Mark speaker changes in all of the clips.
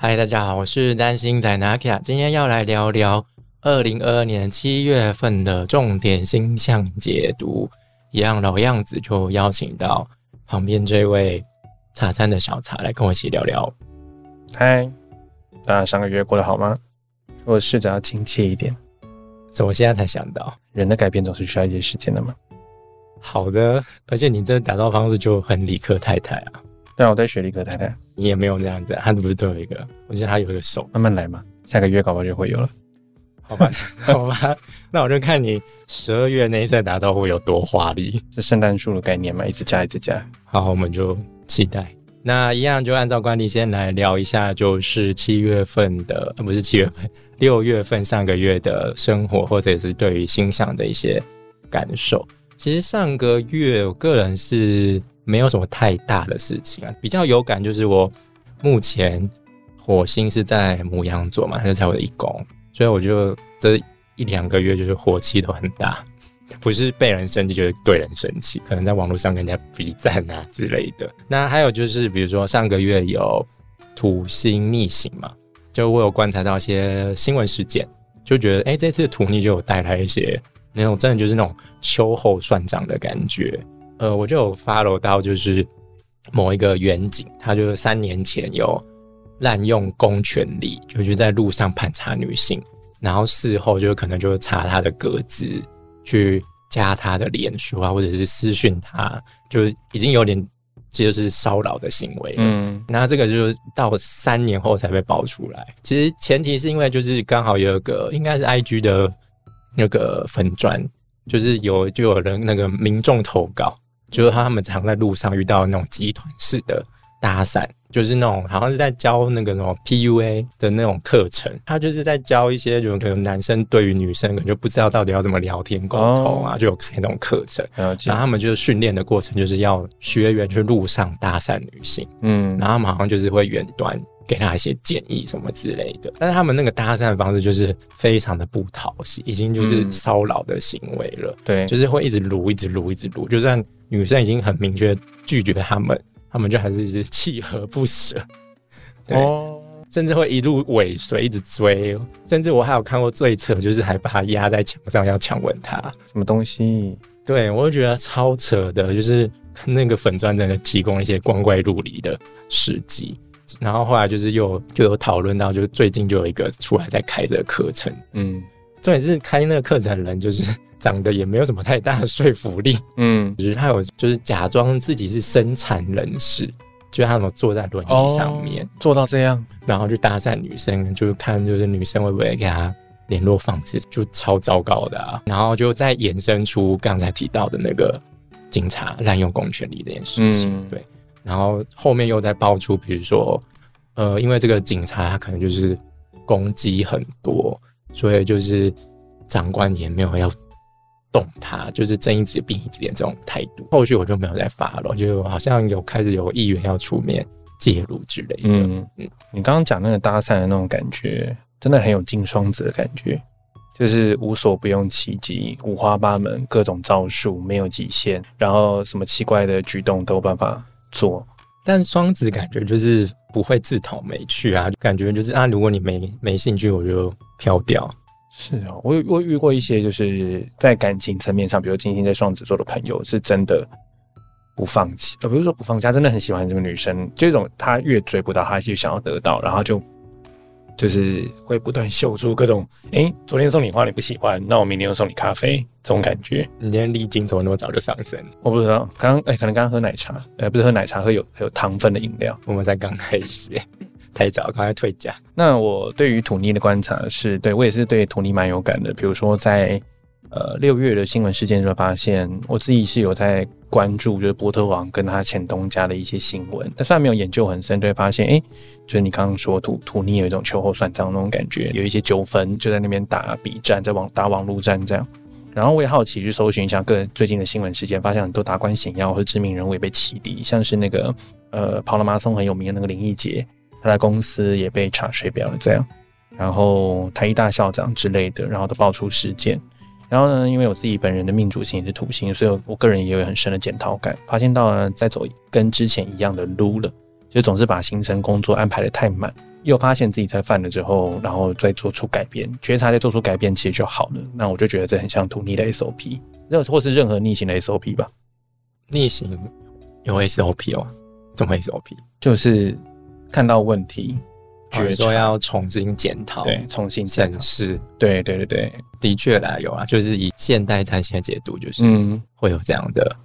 Speaker 1: 嗨，大家好，我是担心仔 Nakia，今天要来聊聊二零二二年七月份的重点星象解读。一样老样子，就邀请到旁边这位茶餐的小茶来跟我一起聊聊。
Speaker 2: 嗨，大家上个月过得好吗？我试着要亲切一点，
Speaker 1: 所以我现在才想到，
Speaker 2: 人的改变总是需要一些时间的嘛。
Speaker 1: 好的，而且你这打造方式就很理科太太啊。
Speaker 2: 对啊，我在学理科太太，
Speaker 1: 你也没有那样子，他不是都有一个？我觉得他有一个手，
Speaker 2: 慢慢来嘛，下个月搞不好就会有了。
Speaker 1: 好吧，好吧，那我就看你十二月那一次打招呼有多华丽，
Speaker 2: 是圣诞树的概念嘛，一直加，一直加。
Speaker 1: 好，我们就期待。那一样就按照惯例，先来聊一下，就是七月份的，不是七月份，六月份上个月的生活，或者是对于星象的一些感受。其实上个月，我个人是。没有什么太大的事情啊，比较有感就是我目前火星是在母羊座嘛，它就在我的一宫，所以我就这一两个月就是火气都很大，不是被人生气就是对人生气，可能在网络上跟人家比赞啊之类的。那还有就是比如说上个月有土星逆行嘛，就我有观察到一些新闻事件，就觉得哎这次土逆就有带来一些那种真的就是那种秋后算账的感觉。呃，我就有 follow 到，就是某一个远景，他就是三年前有滥用公权力，就是在路上盘查女性，然后事后就可能就查他的格子，去加他的脸书啊，或者是私讯他，就已经有点就是骚扰的行为了。嗯，那这个就是到三年后才被爆出来。其实前提是因为就是刚好有一个应该是 IG 的那个粉砖，就是有就有人那个民众投稿。就是他们常在路上遇到那种集团式的搭讪，就是那种好像是在教那个什么 PUA 的那种课程。他就是在教一些，就可能男生对于女生可能就不知道到底要怎么聊天沟通啊，就有开那种课程。然后他们就是训练的过程，就是要学员去路上搭讪女性。嗯，然后他们好像就是会远端给他一些建议什么之类的。但是他们那个搭讪方式就是非常的不讨喜，已经就是骚扰的行为了。
Speaker 2: 对，
Speaker 1: 就是会一直撸，一直撸，一直撸，就算。女生已经很明确拒绝他们，他们就还是一直锲而不舍，对，甚至会一路尾随，一直追，甚至我还有看过最扯，就是还把他压在墙上要强吻他，
Speaker 2: 什么东西？
Speaker 1: 对我就觉得超扯的，就是那个粉钻真的提供一些光怪陆离的事迹，然后后来就是又就有讨论到，就是最近就有一个出来在开这个课程，嗯，重点是开那个课程的人就是。长得也没有什么太大的说服力，嗯，就是他有就是假装自己是生产人士，就他们坐在轮椅上面
Speaker 2: 做到这样，
Speaker 1: 然后去搭讪女生，就是看就是女生会不会给他联络方式，就超糟糕的啊。然后就再衍生出刚才提到的那个警察滥用公权力这件事情，对。然后后面又在爆出，比如说，呃，因为这个警察他可能就是攻击很多，所以就是长官也没有要。动他就是睁一只闭一只眼这种态度，后续我就没有再发了，就好像有开始有议员要出面介入之类。嗯
Speaker 2: 嗯，你刚刚讲那个搭讪的那种感觉，真的很有金双子的感觉，就是无所不用其极，五花八门，各种招数没有极限，然后什么奇怪的举动都有办法做。
Speaker 1: 但双子感觉就是不会自讨没趣啊，感觉就是啊，如果你没没兴趣，我就飘掉。
Speaker 2: 是啊，我我遇过一些就是在感情层面上，比如金星在双子座的朋友，是真的不放弃，呃，不是说不放弃，他真的很喜欢这个女生，这种他越追不到，他就想要得到，然后就就是会不断秀出各种，哎，昨天送你花你不喜欢，那我明天又送你咖啡，这种感觉。
Speaker 1: 你今天历经怎么那么早就上升？
Speaker 2: 我不知道，刚刚哎，可能刚刚喝奶茶，呃，不是喝奶茶，喝有有糖分的饮料，
Speaker 1: 我们才刚开始。太早，刚才退价。
Speaker 2: 那我对于土尼的观察是，对我也是对土尼蛮有感的。比如说，在呃六月的新闻事件就会，发现我自己是有在关注，就是波特王跟他前东家的一些新闻。但虽然没有研究很深，就会发现，哎，就是你刚刚说土土尼有一种秋后算账那种感觉，有一些纠纷就在那边打比战，在网打网络战这样。然后我也好奇去搜寻一下个最近的新闻事件，发现很多达官显要或知名人物也被起底，像是那个呃跑了马拉松很有名的那个林奕杰。他的公司也被查水表了，这样，然后台一大校长之类的，然后都爆出事件。然后呢，因为我自己本人的命主星也是土星，所以我个人也有很深的检讨感，发现到呢，在走跟之前一样的路了，就总是把行程工作安排的太满，又发现自己在犯了之后，然后再做出改变，觉察再做出改变，其实就好了。那我就觉得这很像土逆的 SOP，任或是任何逆行的 SOP 吧。
Speaker 1: 逆行有 SOP 哦，怎么 SOP？
Speaker 2: 就是看到问题，
Speaker 1: 觉说要重新检讨，
Speaker 2: 对，重新
Speaker 1: 审视，
Speaker 2: 对对对对，
Speaker 1: 的确啦，有啊，就是以现代占星的解读，就是嗯，会有这样的。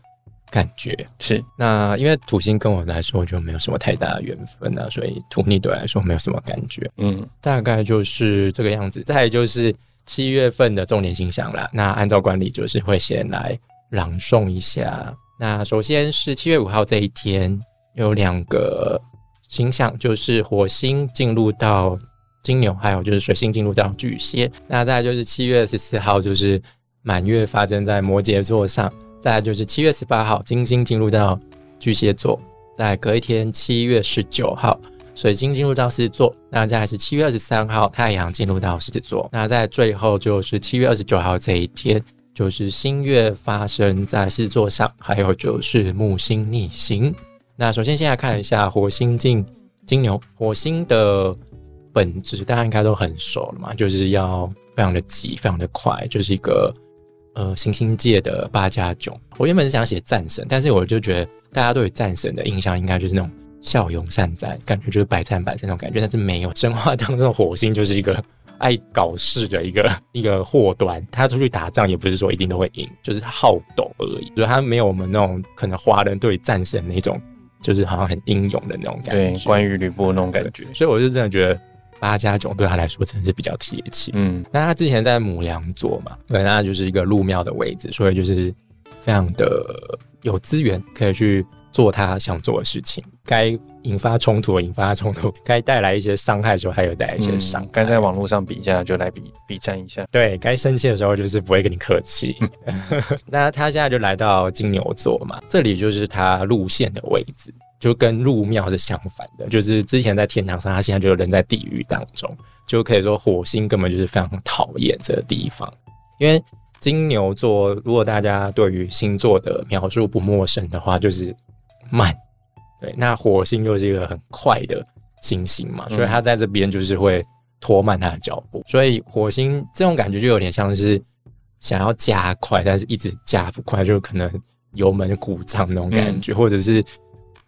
Speaker 1: 感觉
Speaker 2: 是
Speaker 1: 那，因为土星跟我来说就没有什么太大的缘分啊，所以土逆对来说没有什么感觉。嗯，大概就是这个样子。再就是七月份的重点星象啦。那按照惯例，就是会先来朗诵一下。那首先是七月五号这一天，有两个星象，就是火星进入到金牛，还有就是水星进入到巨蟹。那再就是七月十四号，就是满月发生在摩羯座上。再就是七月十八号，金星进入到巨蟹座；再隔一天，七月十九号，水星进入到狮子座。那再是七月二十三号，太阳进入到狮子座。那在最后就是七月二十九号这一天，就是新月发生在狮子座上，还有就是木星逆行。那首先先来看一下火星进金牛，火星的本质大家应该都很熟了嘛，就是要非常的急，非常的快，就是一个。呃，行星界的八加九，我原本是想写战神，但是我就觉得大家对战神的印象应该就是那种骁勇善战，感觉就是百战百胜那种感觉，但是没有神话当中的火星就是一个爱搞事的一个 一个祸端，他出去打仗也不是说一定都会赢，就是好斗而已，就是他没有我们那种可能华人对战神那种，就是好像很英勇的那种感觉，
Speaker 2: 对，关于吕布那种感觉，
Speaker 1: 所以我就真的觉得。八家囧对他来说真的是比较贴切。嗯，那他之前在母羊座嘛，对，那就是一个入庙的位置，所以就是非常的有资源，可以去做他想做的事情。该引发冲突，引发冲突；该带来一些伤害的时候，还有带来一些伤。
Speaker 2: 该在网络上比一下，就来比比战一下。
Speaker 1: 对该生气的时候，就是不会跟你客气。那他现在就来到金牛座嘛，这里就是他路线的位置。就跟入庙是相反的，就是之前在天堂上，他现在就人在地狱当中，就可以说火星根本就是非常讨厌这个地方。因为金牛座，如果大家对于星座的描述不陌生的话，就是慢。对，那火星又是一个很快的行星嘛，所以它在这边就是会拖慢它的脚步。所以火星这种感觉就有点像是想要加快，但是一直加不快，就可能油门故障那种感觉，或者是。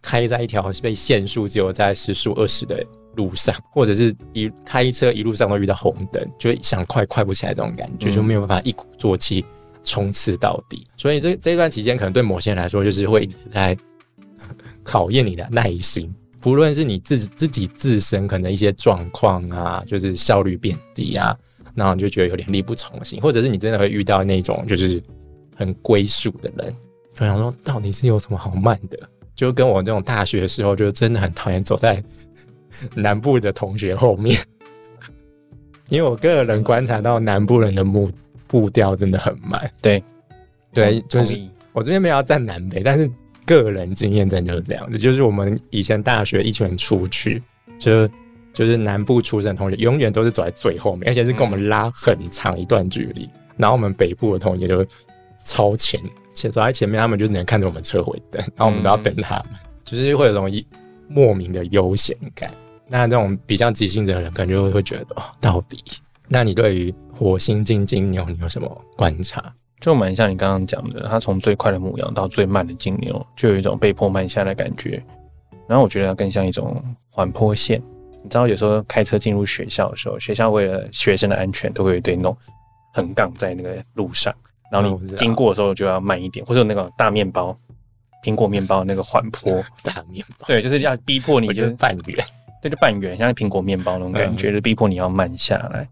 Speaker 1: 开在一条被限速只有在时速二十的路上，或者是一开车一路上都遇到红灯，就想快快不起来，这种感觉就没有办法一鼓作气冲刺到底。所以这这段期间，可能对某些人来说，就是会一直在考验你的耐心。不论是你自自己自身可能一些状况啊，就是效率变低啊，然后你就觉得有点力不从心，或者是你真的会遇到那种就是很龟速的人，就想说到底是有什么好慢的？就跟我这种大学的时候，就真的很讨厌走在南部的同学后面，因为我个人观察到南部人的步步调真的很慢。
Speaker 2: 对，
Speaker 1: 对，就是我这边没有要站南北，但是个人经验真的就是这样子。就是我们以前大学一群人出去，就就是南部出生的同学永远都是走在最后面，而且是跟我们拉很长一段距离，然后我们北部的同学就超前。且走在前面，他们就能看着我们车回灯，然后我们都要等他们，就是会有种莫名的悠闲感。那这种比较急性子的人，可能就会觉得哦，到底？那你对于火星金金牛，你有什么观察？
Speaker 2: 就蛮像你刚刚讲的，它从最快的母羊到最慢的金牛，就有一种被迫慢下的感觉。然后我觉得它更像一种缓坡线。你知道，有时候开车进入学校的时候，学校为了学生的安全，都会有一堆那种横杠在那个路上。然后你经过的时候就要慢一点，或者那个大面包、苹果面包那个缓坡
Speaker 1: 大面包，
Speaker 2: 对，就是要逼迫你，就是
Speaker 1: 半圆，
Speaker 2: 对，就半圆，像苹果面包那种感觉，就逼迫你要慢下来。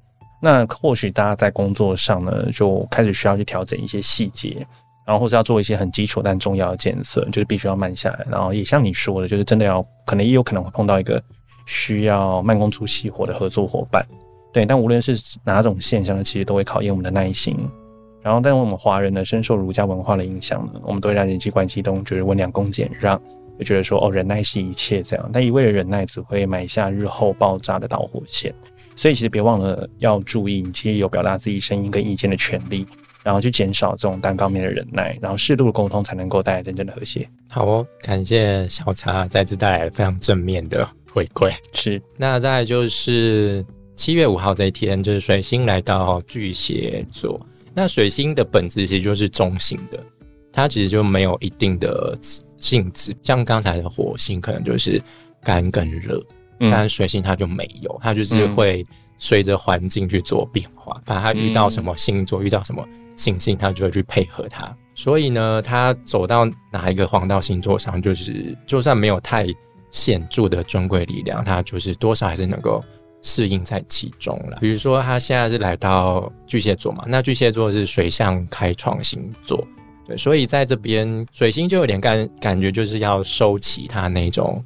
Speaker 2: 那或许大家在工作上呢，就开始需要去调整一些细节，然后或者要做一些很基础但重要的建设，就是必须要慢下来。然后也像你说的，就是真的要，可能也有可能会碰到一个需要慢工出细活的合作伙伴，对。但无论是哪种现象呢，其实都会考验我们的耐心。然后，但我们华人呢，深受儒家文化的影响呢，我们都会在人际关系中就是温良恭俭让，就觉得说哦，忍耐是一切这样。但一味的忍耐只会埋下日后爆炸的导火线。所以其实别忘了要注意，你其实有表达自己声音跟意见的权利，然后去减少这种单方面的忍耐，然后适度的沟通才能够带来真正的和谐。
Speaker 1: 好哦，感谢小茶再次带来非常正面的回馈。
Speaker 2: 是
Speaker 1: 那再来就是七月五号这一天，就是水星来到巨蟹座。那水星的本质其实就是中性的，它其实就没有一定的性质。像刚才的火星可能就是干跟热，但水星它就没有，它就是会随着环境去做变化。反正它遇到什么星座，遇到什么行星，它就会去配合它。所以呢，它走到哪一个黄道星座上，就是就算没有太显著的尊贵力量，它就是多少还是能够。适应在其中了。比如说，它现在是来到巨蟹座嘛，那巨蟹座是水象开创星座，对，所以在这边水星就有点感感觉，就是要收起它那种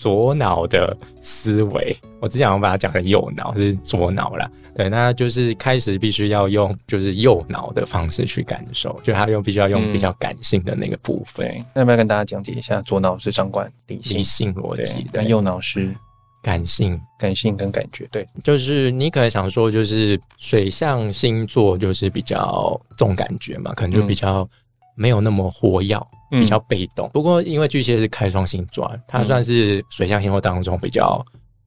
Speaker 1: 左脑的思维。我之前我把它讲成右脑，是左脑啦，对，那就是开始必须要用就是右脑的方式去感受，就他用必须要用比较感性的那个部分。
Speaker 2: 那要不要跟大家讲解一下，左脑是掌管理
Speaker 1: 性逻辑，
Speaker 2: 但右脑是。
Speaker 1: 感性、
Speaker 2: 感性跟感觉，对，
Speaker 1: 就是你可能想说，就是水象星座就是比较重感觉嘛，可能就比较没有那么活跃，比较被动。不过因为巨蟹是开创星座，它算是水象星座当中比较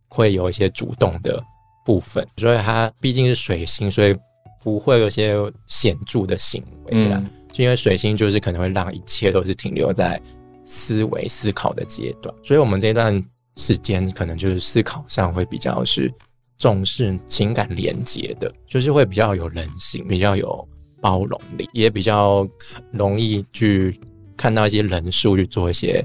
Speaker 1: 会有一些主动的部分，所以它毕竟是水星，所以不会有些显著的行为啦。就因为水星就是可能会让一切都是停留在思维思考的阶段，所以我们这段。时间可能就是思考上会比较是重视情感连接的，就是会比较有人性，比较有包容力，也比较容易去看到一些人数去做一些，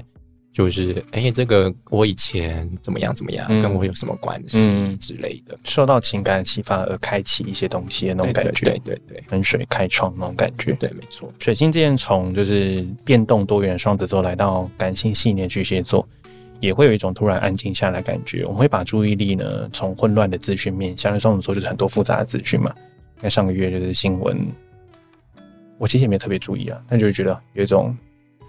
Speaker 1: 就是哎，这个我以前怎么样怎么样，跟我有什么关系之类的，
Speaker 2: 受到情感启发而开启一些东西的那种感觉，
Speaker 1: 对对对，
Speaker 2: 跟水开创那种感觉，
Speaker 1: 对，没错。
Speaker 2: 水星这件从就是变动多元双子座来到感性细腻巨蟹座。也会有一种突然安静下来感觉。我们会把注意力呢从混乱的资讯面，像双子座就是很多复杂的资讯嘛。那上个月就是新闻，我其实也没特别注意啊，但就是觉得有一种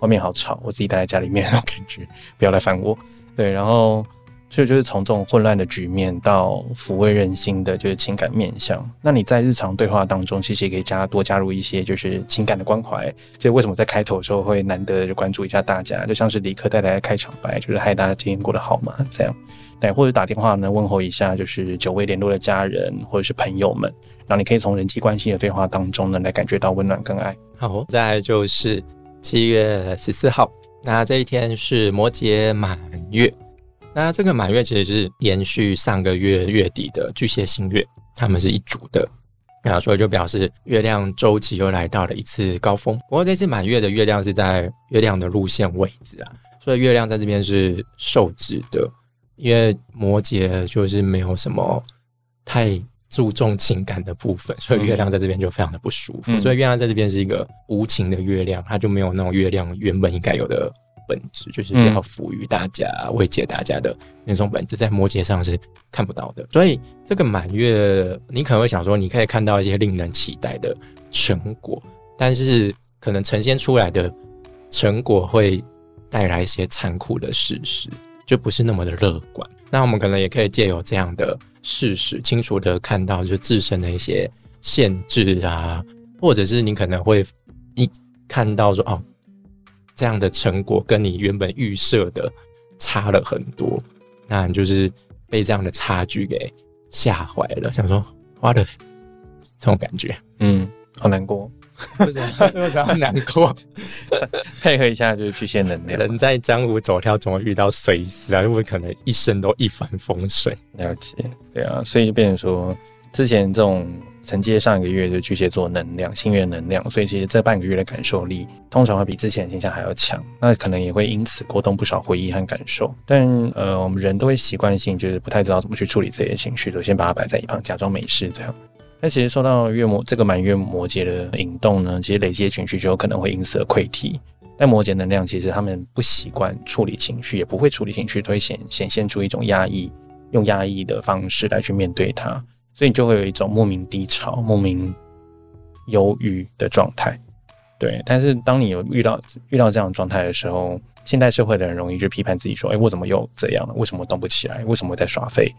Speaker 2: 外面好吵，我自己待在家里面那种感觉，不要来烦我。对，然后。所以就是从这种混乱的局面到抚慰人心的，就是情感面向。那你在日常对话当中，其实也可以加多加入一些就是情感的关怀。就为什么在开头的时候会难得的就关注一下大家，就像是李克带来的开场白，就是嗨大家今天过得好吗？这样，对，或者打电话呢问候一下，就是久未联络的家人或者是朋友们。然后你可以从人际关系的对话当中呢来感觉到温暖跟爱。
Speaker 1: 好，再就是七月十四号，那这一天是摩羯满月。那这个满月其实是延续上个月月底的巨蟹新月，他们是一组的，那所以就表示月亮周期又来到了一次高峰。不过这次满月的月亮是在月亮的路线位置啊，所以月亮在这边是受制的，因为摩羯就是没有什么太注重情感的部分，所以月亮在这边就非常的不舒服。所以月亮在这边是一个无情的月亮，它就没有那种月亮原本应该有的。本质就是要赋予大家、慰藉大家的那种本质，在摩羯上是看不到的。所以这个满月，你可能会想说，你可以看到一些令人期待的成果，但是可能呈现出来的成果会带来一些残酷的事实，就不是那么的乐观。那我们可能也可以借由这样的事实，清楚的看到就自身的一些限制啊，或者是你可能会一看到说哦。这样的成果跟你原本预设的差了很多，那你就是被这样的差距给吓坏了，想说花了这种感觉，
Speaker 2: 嗯，好难过，
Speaker 1: 为什么 为什么难过？
Speaker 2: 配合一下就是巨蟹能量，
Speaker 1: 人在江湖走跳，总会遇到水死啊，又不可能一生都一帆风顺。
Speaker 2: 了解，对啊，所以就变成说。之前这种承接上一个月的巨蟹座能量、星月能量，所以其实这半个月的感受力通常会比之前的现象还要强。那可能也会因此勾动不少回忆和感受。但呃，我们人都会习惯性就是不太知道怎么去处理这些情绪，就先把它摆在一旁，假装没事这样。但其实受到月摩这个满月摩羯的引动呢，其实累积的情绪就有可能会因此而溃堤。但摩羯能量其实他们不习惯处理情绪，也不会处理情绪，都会显显现出一种压抑，用压抑的方式来去面对它。所以你就会有一种莫名低潮、莫名忧郁的状态，对。但是当你有遇到遇到这样的状态的时候，现代社会的人容易就批判自己说：“哎，我怎么又这样了？为什么动不起来？为什么在耍废？”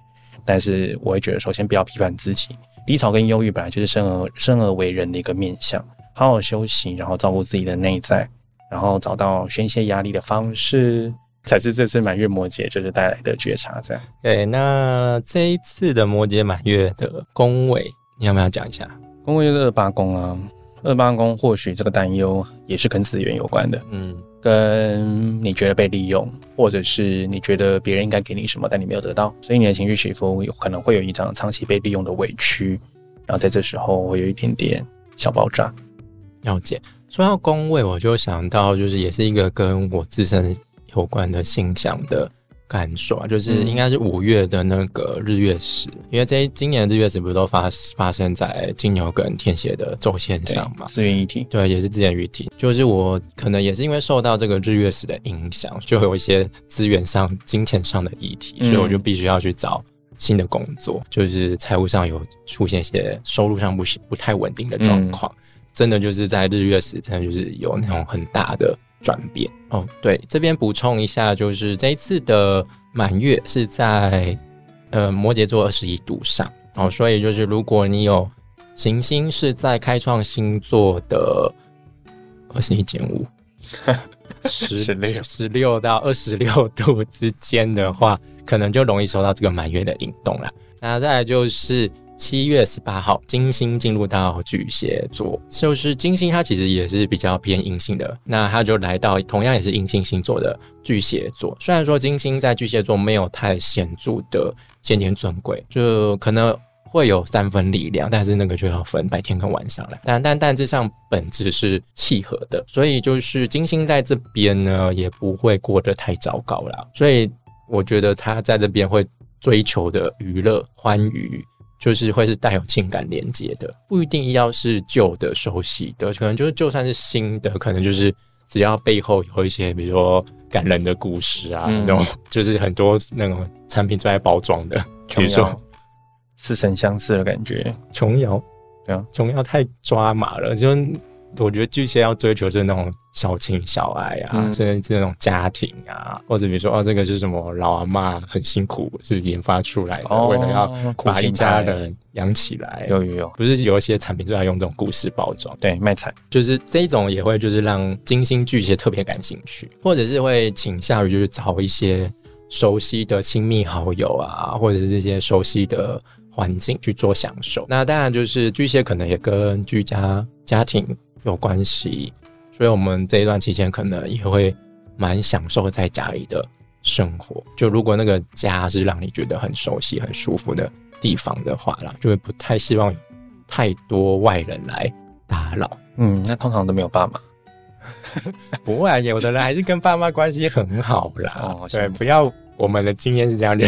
Speaker 2: 但是我会觉得，首先不要批判自己，低潮跟忧郁本来就是生而生而为人的一个面相。好好休息，然后照顾自己的内在，然后找到宣泄压力的方式，才是这次满月摩羯就是带来的觉察。这样，
Speaker 1: 对，那这一次的摩羯满月的宫位，你要不要讲一下？
Speaker 2: 宫位就是二八宫啊，二八宫或许这个担忧也是跟资源有关的，
Speaker 1: 嗯，
Speaker 2: 跟你觉得被利用，或者是你觉得别人应该给你什么，但你没有得到，所以你的情绪起伏有可能会有一张长期被利用的委屈，然后在这时候会有一点点小爆炸。
Speaker 1: 了解。说到宫位，我就想到就是也是一个跟我自身有关的星象的感受啊，就是应该是五月的那个日月食，因为这今年的日月食不是都发发生在金牛跟天蝎的轴线上嘛？
Speaker 2: 资源一体，
Speaker 1: 对，也是资源一体。就是我可能也是因为受到这个日月食的影响，就有一些资源上、金钱上的议题，所以我就必须要去找新的工作，就是财务上有出现一些收入上不行、不太稳定的状况。真的就是在日月时，真的就是有那种很大的转变哦。对，这边补充一下，就是这一次的满月是在呃摩羯座二十一度上哦，所以就是如果你有行星是在开创星座的二十一减五 十
Speaker 2: 六
Speaker 1: 十六到二十六度之间的话，可能就容易受到这个满月的引动了。那再来就是。七月十八号，金星进入到巨蟹座，就是金星它其实也是比较偏阴性的，那它就来到同样也是阴性星座的巨蟹座。虽然说金星在巨蟹座没有太显著的先天尊贵，就可能会有三分力量，但是那个就要分白天跟晚上了。但但大致上本质是契合的，所以就是金星在这边呢，也不会过得太糟糕了。所以我觉得他在这边会追求的娱乐欢愉。就是会是带有情感连接的，不一定要是旧的、熟悉的，可能就是就算是新的，可能就是只要背后有一些，比如说感人的故事啊，那种就是很多那种产品在包装的，比如说
Speaker 2: 似曾相识的感觉。
Speaker 1: 琼瑶，
Speaker 2: 对啊，
Speaker 1: 琼瑶太抓马了，就我觉得巨蟹要追求就是那种。小情小爱啊，甚至这种家庭啊，或者比如说哦，这个是什么老阿妈很辛苦是研发出来的，为了要把一家人养起来。
Speaker 2: 有有有，
Speaker 1: 不是有一些产品就要用这种故事包装，
Speaker 2: 对，卖惨，
Speaker 1: 就是这种也会就是让金星巨蟹特别感兴趣，或者是会倾向于就是找一些熟悉的亲密好友啊，或者是这些熟悉的环境去做享受。那当然就是巨蟹可能也跟居家家庭有关系。所以，我们这一段期间可能也会蛮享受在家里的生活。就如果那个家是让你觉得很熟悉、很舒服的地方的话啦，就会不太希望有太多外人来打扰。
Speaker 2: 嗯，那通常都没有爸妈，
Speaker 1: 不会，有的人还是跟爸妈关系很好啦。对，不要，我们的经验是这样的。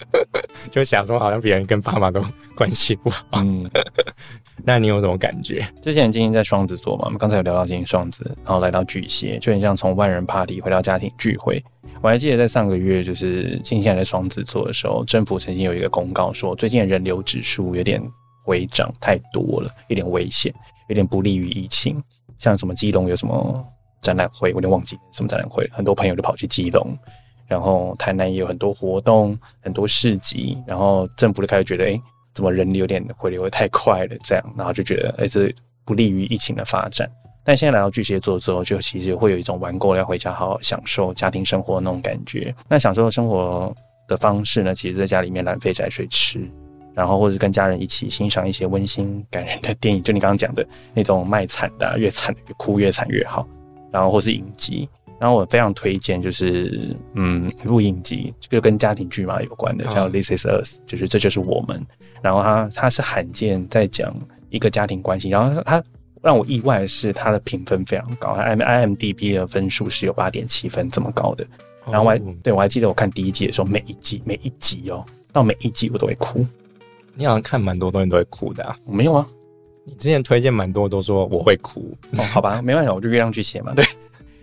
Speaker 1: 就想说，好像别人跟爸妈都关系不好。嗯，那你有什么感觉？
Speaker 2: 之前金星在双子座嘛，我们刚才有聊到金星双子，然后来到巨蟹，就很像从万人 party 回到家庭聚会。我还记得在上个月，就是金星在双子座的时候，政府曾经有一个公告说，最近的人流指数有点回涨太多了，有点危险，有点不利于疫情。像什么基隆有什么展览会，我有点忘记什么展览会，很多朋友就跑去基隆。然后台南也有很多活动，很多市集，然后政府就开始觉得，哎，怎么人有点回流的太快了，这样，然后就觉得，哎，这不利于疫情的发展。但现在来到巨蟹座之后，就其实会有一种玩够了要回家好好享受家庭生活那种感觉。那享受生活的方式呢，其实在家里面懒飞宅水吃，然后或者跟家人一起欣赏一些温馨感人的电影，就你刚刚讲的那种卖惨的，越惨越哭越惨越好，然后或是影集。然后我非常推荐，就是嗯，录影集，就跟家庭剧嘛有关的，叫《This Is Us》，就是这就是我们。然后它它是罕见在讲一个家庭关系。然后它让我意外的是，它的评分非常高，I I M D B 的分数是有八点七分这么高的。然后我还对我还记得我看第一季的时候，每一季每一集哦，到每一集我都会哭。
Speaker 1: 你好像看蛮多东西都会哭的啊？
Speaker 2: 我没有啊。
Speaker 1: 你之前推荐蛮多都说我会哭。
Speaker 2: 哦，好吧，没办法，我就月亮巨蟹嘛，对。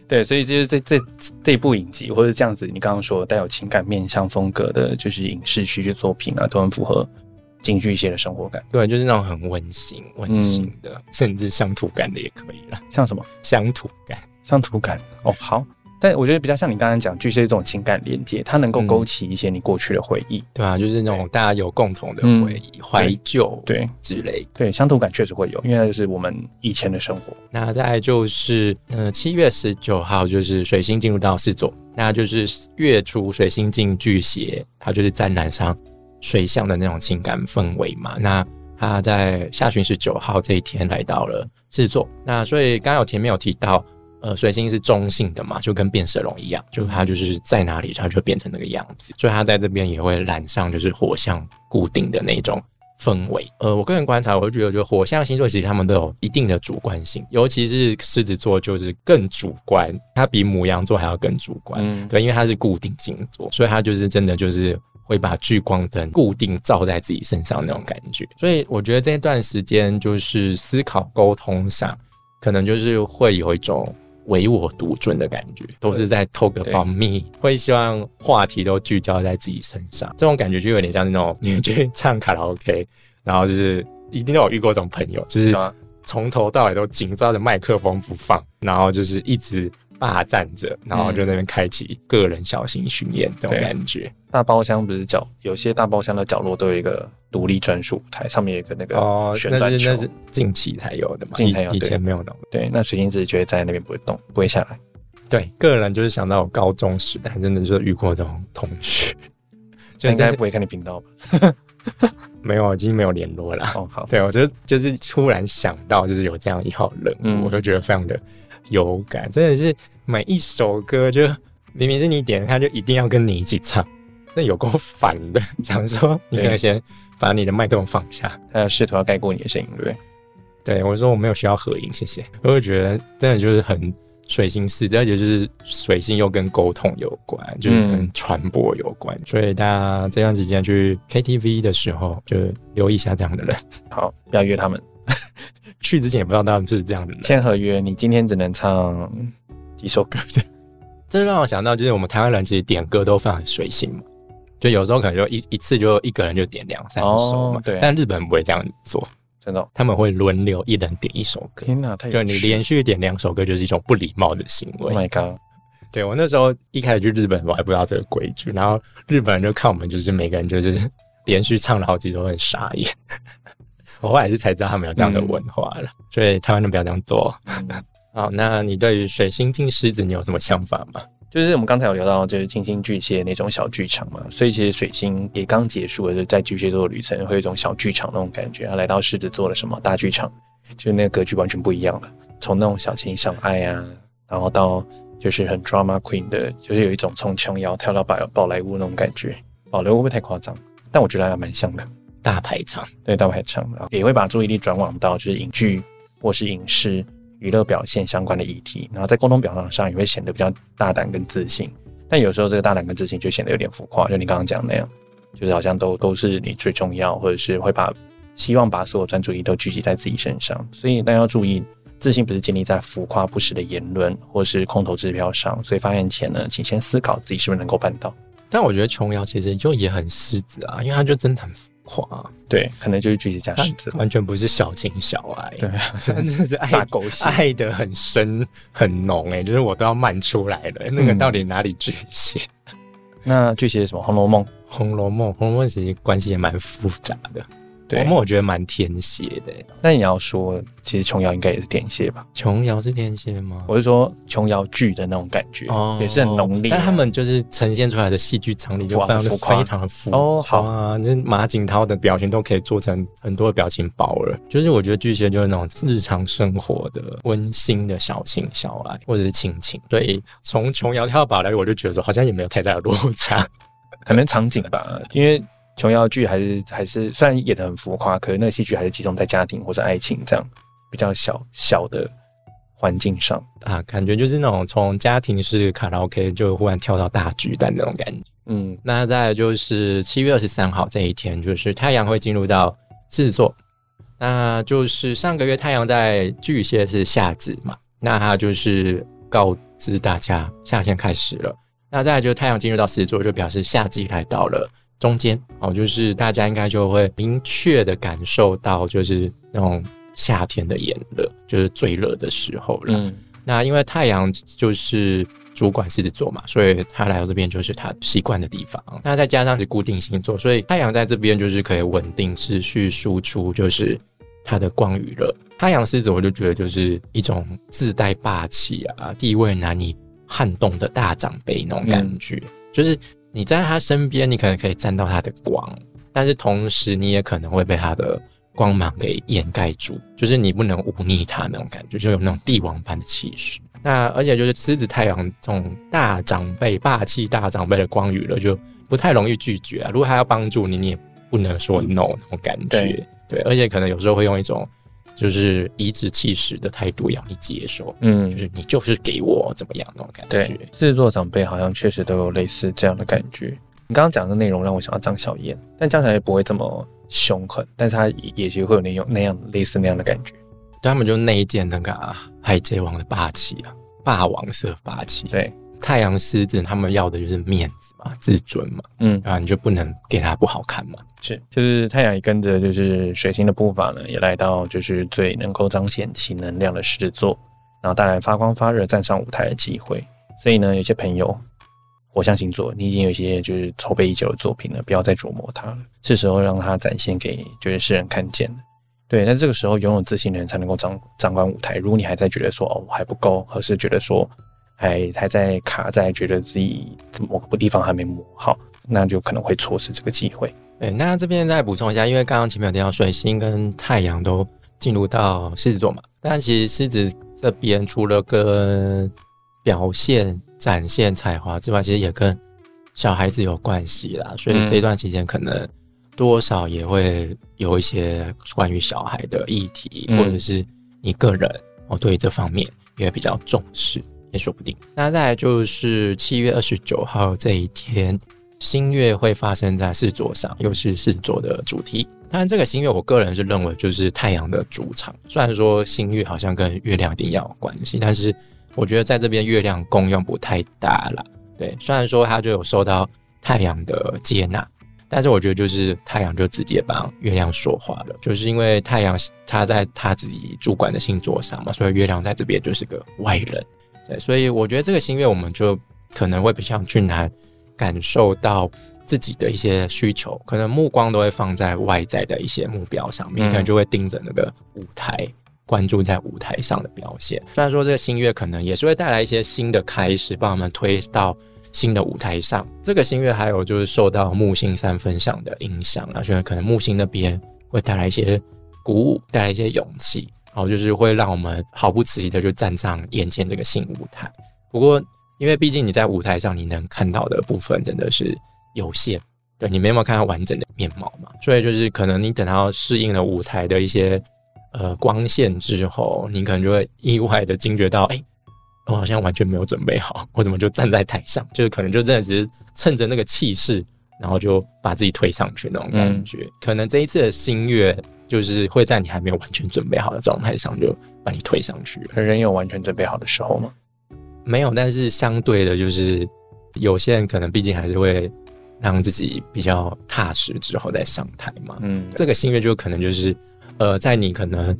Speaker 2: 对，所以就是这这这部影集或者这样子，你刚刚说带有情感面向风格的，就是影视剧的作品啊，都很符合京剧一些的生活感。
Speaker 1: 对，就是那种很温馨、温馨的，甚至乡土感的也可以了。
Speaker 2: 像什么
Speaker 1: 乡土感？
Speaker 2: 乡土感哦，好。但我觉得比较像你刚刚讲巨蟹这种情感连接，它能够
Speaker 1: 嗯
Speaker 2: 勾起一些你过去的回忆。
Speaker 1: 对啊，就是那种大家有共同的
Speaker 2: 嗯
Speaker 1: 回忆、怀旧
Speaker 2: 对
Speaker 1: 之类的。
Speaker 2: 对，乡土感确实会有，因为那就是我们以前的生活。
Speaker 1: 那再来就是，呃，七月十九号就是水星进入到四座，那就是月初水星进巨蟹，它就是沾染上水象的那种情感氛围嘛。那它在下旬十九号这一天来到了狮座，那所以刚刚有前面有提到，呃，水星是中性的嘛，就跟变色龙一样，就它就是在哪里它就变成那个样子，所以它在这边也会染上就是火象固定的那种氛围。呃，我个人观察，我会觉得，就火象星座其实他们都有一定的主观性，尤其是狮子座就是更主观，它比母羊座还要更主观。
Speaker 2: 嗯，
Speaker 1: 对，因为它是固定星座，所以它就是真的就是会把聚光灯固定照在自己身上那种感觉。所以我觉得这段时间就是思考沟通上，可能就是会有一种。唯我独尊的感觉，都是在偷个保密，会希望话题都聚焦在自己身上。这种感觉就有点像那种 你去唱卡拉 OK，然后就是一定都有遇过这种朋友，就是
Speaker 2: 啊。
Speaker 1: 从头到尾都紧抓着麦克风不放，然后就是一直霸占着，然后就在那边开启个人小型巡演这种感觉。
Speaker 2: 大包厢不是角，有些大包厢的角落都有一个独立专属舞台，上面有一个那个
Speaker 1: 哦，
Speaker 2: 旋转球。
Speaker 1: 那是那是近期才有的嘛，
Speaker 2: 近期才有以
Speaker 1: 前没有的。
Speaker 2: 对，那水晶子就会在那边不会动，不会下来。
Speaker 1: 对，个人就是想到我高中时代，真的就是遇过这种同学，就是
Speaker 2: 应该不会看你频道吧？
Speaker 1: 没有，已经没有联络了。
Speaker 2: 哦，好，
Speaker 1: 对，我觉得就是突然想到，就是有这样一号人我就觉得非常的有感，真的是每一首歌就明明是你点的，他就一定要跟你一起唱，那有够烦的。想说你可
Speaker 2: 以
Speaker 1: 先把你的麦克风放下。
Speaker 2: 他要试图要盖过你的声音，对不对？
Speaker 1: 对我说我没有需要合影，谢谢。我就觉得真的就是很水星四，而且就是随性又跟沟通有关，就是跟传播有关，所以大家这段时间去 KTV 的时候，就留意一下这样的人。
Speaker 2: 好，不要约他们，
Speaker 1: 去之前也不知道他们是这样的人。
Speaker 2: 签合约，你今天只能唱几首歌的。
Speaker 1: 这让我想到，就是我们台湾人其实点歌都非常随性嘛，就有时候可能就一一次就一个人就点两三首嘛，
Speaker 2: 哦对
Speaker 1: 但日本不会这样做，
Speaker 2: 真的哦、
Speaker 1: 他们会轮流一人点一首歌，
Speaker 2: 天哪，太有
Speaker 1: 就你连续点两首歌就是一种不礼貌的行为。
Speaker 2: ，Oh my god，
Speaker 1: 对我那时候一开始去日本，我还不知道这个规矩，然后日本人就看我们就是每个人就是连续唱了好几首，很傻眼。我后来是才知道他们有这样的文化了，所以台湾人不要这样做。好，那你对于水星进狮子，你有什么想法吗？
Speaker 2: 就是我们刚才有聊到，就是金星巨蟹那种小剧场嘛，所以其实水星也刚结束了，就在巨蟹座的旅程，会有一种小剧场那种感觉。他来到狮子座了什么大剧场，就是那个格局完全不一样了。从那种小情小爱啊，然后到就是很 drama queen 的，就是有一种从琼瑶跳到宝宝莱坞那种感觉。宝莱坞会不会太夸张？但我觉得还蛮像的。
Speaker 1: 大排场，
Speaker 2: 对，大排场，然后也会把注意力转往到就是影剧或是影视娱乐表现相关的议题，然后在沟通表达上也会显得比较大胆跟自信。但有时候这个大胆跟自信就显得有点浮夸，就你刚刚讲那样，就是好像都都是你最重要，或者是会把希望把所有专注力都聚集在自己身上。所以大家要注意，自信不是建立在浮夸不实的言论或是空头支票上。所以发言前呢，请先思考自己是不是能够办到。
Speaker 1: 但我觉得琼瑶其实就也很狮子啊，因为他就真的很浮夸、啊，
Speaker 2: 对，可能就是巨蟹加狮子。
Speaker 1: 完全不是小情小爱，
Speaker 2: 对，
Speaker 1: 真的是爱
Speaker 2: 撒狗血。
Speaker 1: 爱的很深很浓哎、就是我都要漫出来了。那个
Speaker 2: 嗯
Speaker 1: 到底哪里巨蟹？
Speaker 2: 那巨蟹是什么？《红楼梦》《
Speaker 1: 红楼梦》《红楼梦》其实关系也蛮复杂的，《
Speaker 2: 对
Speaker 1: 我觉得蛮天蝎的、欸。
Speaker 2: 那你要说，其实琼瑶应该也是天蝎吧？
Speaker 1: 琼瑶是天蝎吗？
Speaker 2: 我是说琼瑶剧的那种感觉，也是很浓烈啊。
Speaker 1: 但他们就是呈现出来的戏剧张力就非常的
Speaker 2: 浮夸
Speaker 1: 非常的浮
Speaker 2: 哦好
Speaker 1: 夸，就是马景涛的表情都可以做成很多的表情包了。就是我觉得巨蟹就是那种日常生活的温馨的小情小爱，或者是亲情。所以从琼瑶跳到宝莱坞，我就觉得说好像也没有太大的落差。
Speaker 2: 可能场景吧，因为琼瑶剧还是还是虽然演的很浮夸，可是那个戏剧还是集中在家庭或者爱情这样比较小小的环境上。
Speaker 1: 啊，感觉就是那种从家庭式卡拉 OK 就忽然跳到大巨蛋那种感觉。
Speaker 2: 嗯，
Speaker 1: 那再来就是七月二十三号这一天，就是太阳会进入到狮子座，那就是上个月太阳在巨蟹是夏至嘛，那它就是告知大家夏天开始了。那再来就是太阳进入到狮子座，就表示夏季来到了中间哦，就是大家应该就会明确的感受到，就是那种夏天的炎热，就是最热的时候了。
Speaker 2: 嗯，
Speaker 1: 那因为太阳就是主管狮子座嘛，所以他来到这边就是他习惯的地方。那再加上是固定星座，所以太阳在这边就是可以稳定持续输出，就是它的光与热。太阳狮子我就觉得就是一种自带霸气啊，地位难以撼动的大长辈那种感觉，就是你在他身边，你可能可以沾到他的光，但是同时你也可能会被他的。光芒给掩盖住，就是你不能忤逆他那种感觉，就有那种帝王般的气势。那而且就是狮子太阳这种大长辈、霸气大长辈的光与了，就不太容易拒绝啊。如果他要帮助你，你也不能说 no 那种感觉。对，而且可能有时候会用一种就是颐指气使的态度要你接受，嗯，就是你就是给我怎么样那种感觉。
Speaker 2: 对，狮子座长辈好像确实都有类似这样的感觉。你刚刚讲的内容让我想到张小燕，但张小燕不会这么。凶狠，但是她也许会有那种那样类似那样的感觉。
Speaker 1: 他们就内建那个啊海贼王的霸气啊，霸王色霸气。
Speaker 2: 对，
Speaker 1: 太阳狮子他们要的就是面子嘛，自尊嘛，嗯，啊，你就不能给他不好看嘛。
Speaker 2: 是，就是太阳也跟着就是水星的步伐呢，也来到就是最能够彰显其能量的狮子座，然后带来发光发热站上舞台的机会。所以呢，有些朋友。火象星座，你已经有一些就是筹备已久的作品了，不要再琢磨它了，是时候让它展现给就是世人看见了。对，那这个时候拥有自信的人才能够掌掌管舞台。如果你还在觉得说哦我还不够，或是觉得说还还在卡在觉得自己某个地方还没磨好，那就可能会错失这个机会。
Speaker 1: 对，那这边再补充一下，因为刚刚前面有提到水星跟太阳都进入到狮子座嘛，但其实狮子这边除了跟表现。展现才华之外，其实也跟小孩子有关系啦。所以这段期间可能多少也会有一些关于小孩的议题，或者是你个人哦，对这方面也比较重视，也说不定。那再来就是七月二十九号这一天，新月会发生在狮子座上，又是狮子座的主题。当然，这个新月我个人是认为就是太阳的主场。虽然说新月好像跟月亮一定要有关系，但是。我觉得在这边月亮功用不太大了，对，虽然说它就有受到太阳的接纳，但是我觉得就是太阳就直接帮月亮说话了，就是因为太阳它在他自己主管的星座上嘛，所以月亮在这边就是个外人，对，所以我觉得这个新月我们就可能会比较去难感受到自己的一些需求，可能目光都会放在外在的一些目标上面，可能就会盯着那个舞台。关注在舞台上的表现，虽然说这个新月可能也是会带来一些新的开始，帮我们推到新的舞台上。这个新月还有就是受到木星三分相的影响啊，所以可能木星那边会带来一些鼓舞，带来一些勇气，然后就是会让我们毫不迟疑的就站上眼前这个新舞台。不过，因为毕竟你在舞台上你能看到的部分真的是有限，对你没有看到完整的面貌嘛，所以就是可能你等到适应了舞台的一些。呃，光线之后，你可能就会意外的惊觉到，哎，我好像完全没有准备好，我怎么就站在台上？就是可能就真的只是趁着那个气势，然后就把自己推上去那种感觉。可能这一次的新月，就是会在你还没有完全准备好的状态上，就把你推上去。
Speaker 2: 人有完全准备好的时候吗？
Speaker 1: 没有，但是相对的，就是有些人可能毕竟还是会让自己比较踏实之后再上台嘛。嗯，这个新月就可能就是。呃，在你可能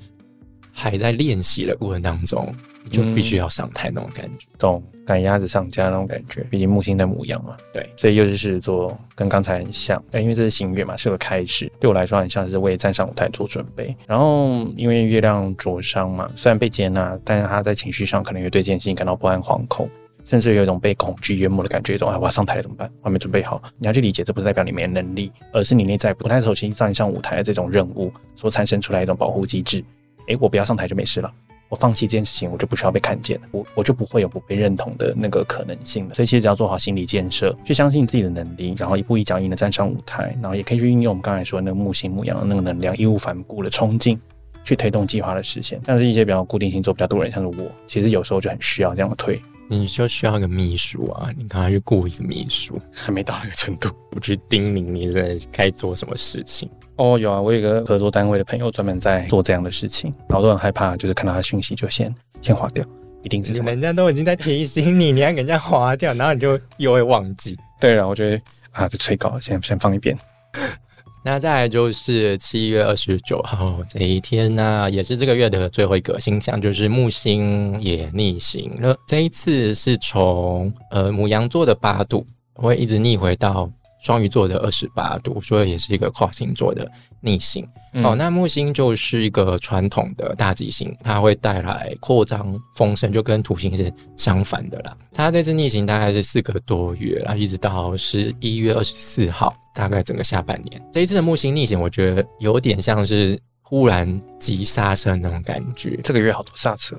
Speaker 1: 还在练习的过程当中，你就必须要上台那种感觉，
Speaker 2: 懂赶鸭子上架那种感觉。毕竟木星的模样嘛，
Speaker 1: 对，
Speaker 2: 所以又是狮子座，跟刚才很像。哎，因为这是新月嘛，是个开始。对我来说，很像是为站上舞台做准备。然后，因为月亮灼伤嘛，虽然被接纳，但是他在情绪上可能也对这件事情感到不安、惶恐。甚至有一种被恐惧淹没的感觉，一种哎，我要上台了怎么办？我还没准备好。你要去理解，这不是代表你没能力，而是你内在不太熟悉站上舞台的这种任务所产生出来一种保护机制。哎，我不要上台就没事了，我放弃这件事情，我就不需要被看见了，我我就不会有不被认同的那个可能性了。所以其实只要做好心理建设，去相信自己的能力，然后一步一脚印的站上舞台，然后也可以去运用我们刚才说那个木星木羊的那个能量，义无反顾的冲劲，去推动计划的实现。但是一些比较固定星座比较多人，像是我，其实有时候就很需要这样的推。
Speaker 1: 你就需要一个秘书啊！你赶快去雇一个秘书，
Speaker 2: 还没到那个程度，
Speaker 1: 我去叮咛你在该做什么事情。
Speaker 2: 哦，有啊，我有一个合作单位的朋友专门在做这样的事情，然后都很害怕，就是看到他讯息就先先划掉，一定是
Speaker 1: 人家都已经在提醒你，你还给人家划掉，然后你就又会忘记。
Speaker 2: 对了，我觉得啊，这催稿先先放一边。
Speaker 1: 那再来就是七月二十九号这一天呢，也是这个月的最后一个星象，就是木星也逆行了。这一次是从呃母羊座的八度，会一直逆回到。双鱼座的二十八度，所以也是一个跨星座的逆行。哦，那木星就是一个传统的大吉星，它会带来扩张丰盛，就跟土星是相反的啦。它这次逆行大概是四个多月，然后一直到十一月二十四号，大概整个下半年。这一次的木星逆行，我觉得有点像是忽然急刹车那种感觉。
Speaker 2: 这个月好多刹车，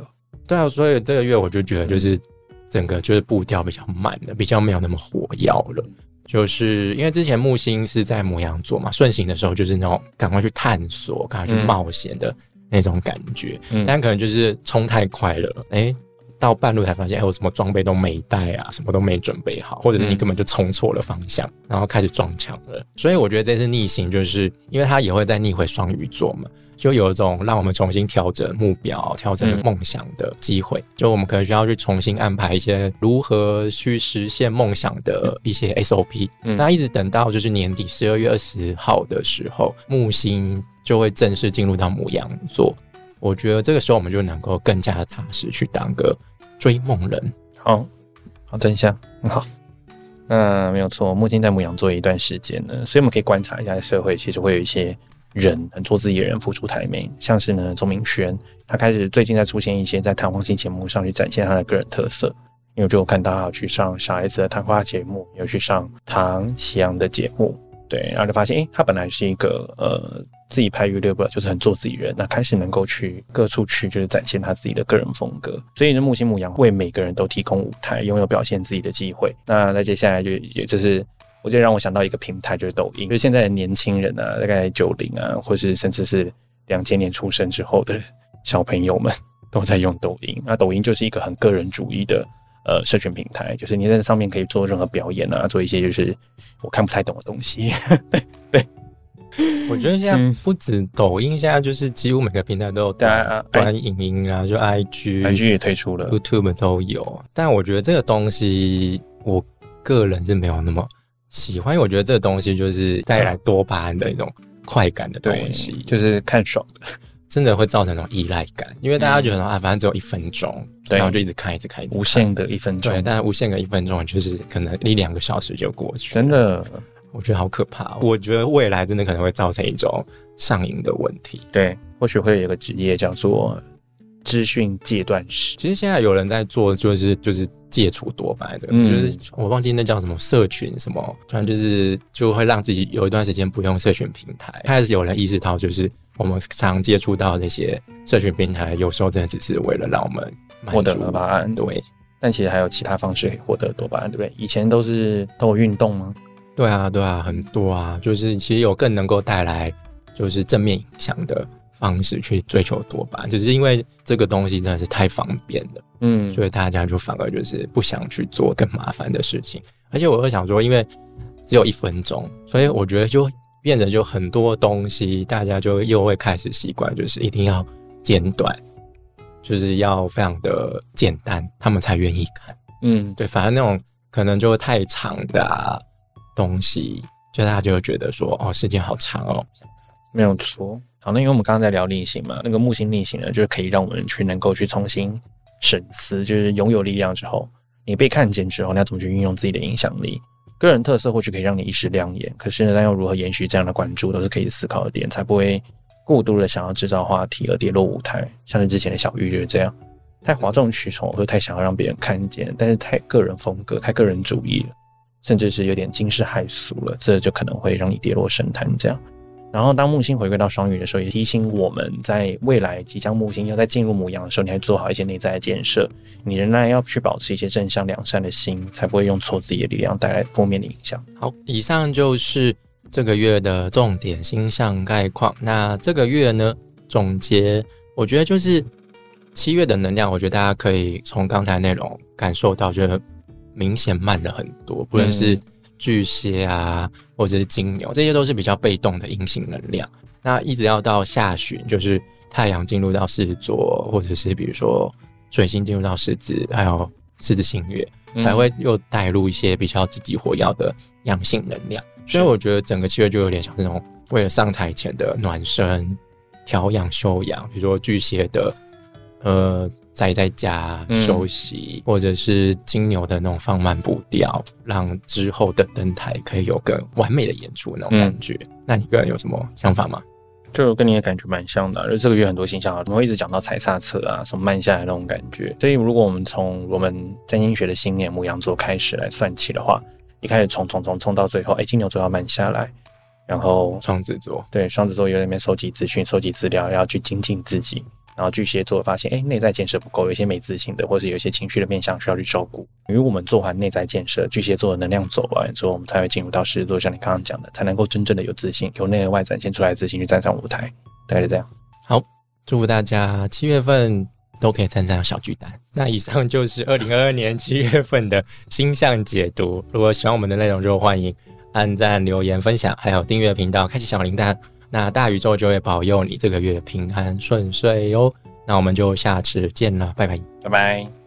Speaker 1: 对啊，所以这个月我就觉得就是整个就是步调比较慢的，比较没有那么火药了。就是因为之前木星是在摩羊座嘛，顺行的时候就是那种赶快去探索、赶快去冒险的那种感觉，但可能就是冲太快了，哎，到半路才发现，哎，我什么装备都没带啊，什么都没准备好，或者是你根本就冲错了方向，然后开始撞墙了。所以我觉得这次逆行，就是因为它也会再逆回双鱼座嘛。就有一种让我们重新调整目标、调整梦想的机会。就我们可能需要去重新安排一些如何去实现梦想的一些 SOP。那一直等到就是年底十二月二十号的时候，木星就会正式进入到母羊座。我觉得这个时候我们就能够更加踏实去当个追梦人。
Speaker 2: 好，好，等一下，很好。那没有错，木星在母羊座一段时间呢，所以我们可以观察一下社会，其实会有一些。人很做自己的人，浮出台面，像是呢，钟明轩，他开始最近在出现一些在谈话性节目上去展现他的个人特色。因为我就看到他去上小孩子的谈话节目，有去上唐奇阳的节目，对，然后就发现，诶，他本来是一个呃自己拍娱乐不就是很做自己人，那开始能够去各处去就是展现他自己的个人风格。所以呢，木星母羊为每个人都提供舞台，拥有表现自己的机会。那在接下来就也就是。我就让我想到一个平台，就是抖音。就是现在的年轻人啊，大概九零啊，或是甚至是两千年出生之后的小朋友们，都在用抖音。那抖音就是一个很个人主义的呃社群平台，就是你在上面可以做任何表演啊，做一些就是我看不太懂的东西。对，
Speaker 1: 我觉得现在不止抖音，现在就是几乎每个平台都有短短影音啊，就 IG，IG
Speaker 2: 也推出了
Speaker 1: ，YouTube 都有。但我觉得这个东西，我个人是没有那么。喜欢，我觉得这个东西就是带来多巴胺的一种快感的东西，
Speaker 2: 就是看爽的，
Speaker 1: 真的会造成那种依赖感。因为大家觉得啊，反正只有一分钟，然后就一直看，一直看，
Speaker 2: 无限的一分钟。
Speaker 1: 对，但是无限的一分钟就是可能一两个小时就过去，
Speaker 2: 真的，
Speaker 1: 我觉得好可怕。我觉得未来真的可能会造成一种上瘾的问题。
Speaker 2: 对，或许会有一个职业叫做资讯戒断师。
Speaker 1: 其实现在有人在做，就是就是。戒除多巴胺的，就是我忘记那叫什么社群什么，反正就是就会让自己有一段时间不用社群平台。开始有人意识到，就是我们常接触到那些社群平台，有时候真的只是为了让我们
Speaker 2: 获得多巴胺。
Speaker 1: 对，
Speaker 2: 但其实还有其他方式可以获得多巴胺，对不对？以前都是都有运动吗？
Speaker 1: 对啊，对啊，很多啊，就是其实有更能够带来就是正面影响的。方式去追求多巴胺，只是因为这个东西真的是太方便了，嗯，所以大家就反而就是不想去做更麻烦的事情。而且我会想说，因为只有一分钟，所以我觉得就变得就很多东西，大家就又会开始习惯，就是一定要简短，就是要非常的简单，他们才愿意看。嗯，对，反正那种可能就太长的东西，就大家就会觉得说，哦，时间好长哦，
Speaker 2: 没有错。好，那因为我们刚刚在聊逆行嘛，那个木星逆行呢，就是可以让我们去能够去重新审思，就是拥有力量之后，你被看见之后，你要怎么去运用自己的影响力？个人特色或许可以让你一时亮眼，可是呢，但要如何延续这样的关注，都是可以思考的点，才不会过度的想要制造话题而跌落舞台。像是之前的小玉就是这样，太哗众取宠，或者太想要让别人看见，但是太个人风格、太个人主义了，甚至是有点惊世骇俗了，这就可能会让你跌落神坛。这样。然后，当木星回归到双鱼的时候，也提醒我们在未来即将木星要在进入母羊的时候，你还做好一些内在的建设。你仍然要去保持一些正向良善的心，才不会用错自己的力量带来负面的影响。
Speaker 1: 好，以上就是这个月的重点星象概况。那这个月呢，总结，我觉得就是七月的能量，我觉得大家可以从刚才内容感受到，觉得明显慢了很多，不论是。巨蟹啊，或者是金牛，这些都是比较被动的阴性能量。那一直要到下旬，就是太阳进入到狮子座，或者是比如说水星进入到狮子，还有狮子星月，才会又带入一些比较积极火药的阳性能量。所以我觉得整个七月就有点像那种为了上台前的暖身、调养、休养，比如说巨蟹的，呃，宅在家休息，或者是金牛的那种放慢步调，让之后的登台可以有个完美的演出那种感觉。那你个人有什么想法吗？
Speaker 2: 就跟你的感觉蛮像的，就这个月很多形象啊，我们会一直讲到踩刹车啊，什么慢下来那种感觉。所以如果我们从我们占星学的新年牧羊座开始来算起的话，一开始冲冲冲冲到最后，哎，金牛座要慢下来。然后
Speaker 1: 双子座
Speaker 2: 对双子座有那边收集资讯、收集资料，要去精进自己。然后巨蟹座发现，哎，内在建设不够，有一些没自信的，或是有一些情绪的面向需要去照顾。因为我们做完内在建设，巨蟹座的能量走完之后，我们才会进入到狮子座，像你刚刚讲的，才能够真正的有自信，由内而外展现出来的自信去站上舞台。大概是这样。
Speaker 1: 好，祝福大家七月份都可以参加小巨蛋。那以上就是二零二二年七月份的星象解读。如果喜欢我们的内容，就欢迎。按赞、留言、分享，还有订阅频道，开启小铃铛，那大宇宙就会保佑你这个月平安顺遂哟。那我们就下次见了，拜拜，
Speaker 2: 拜拜。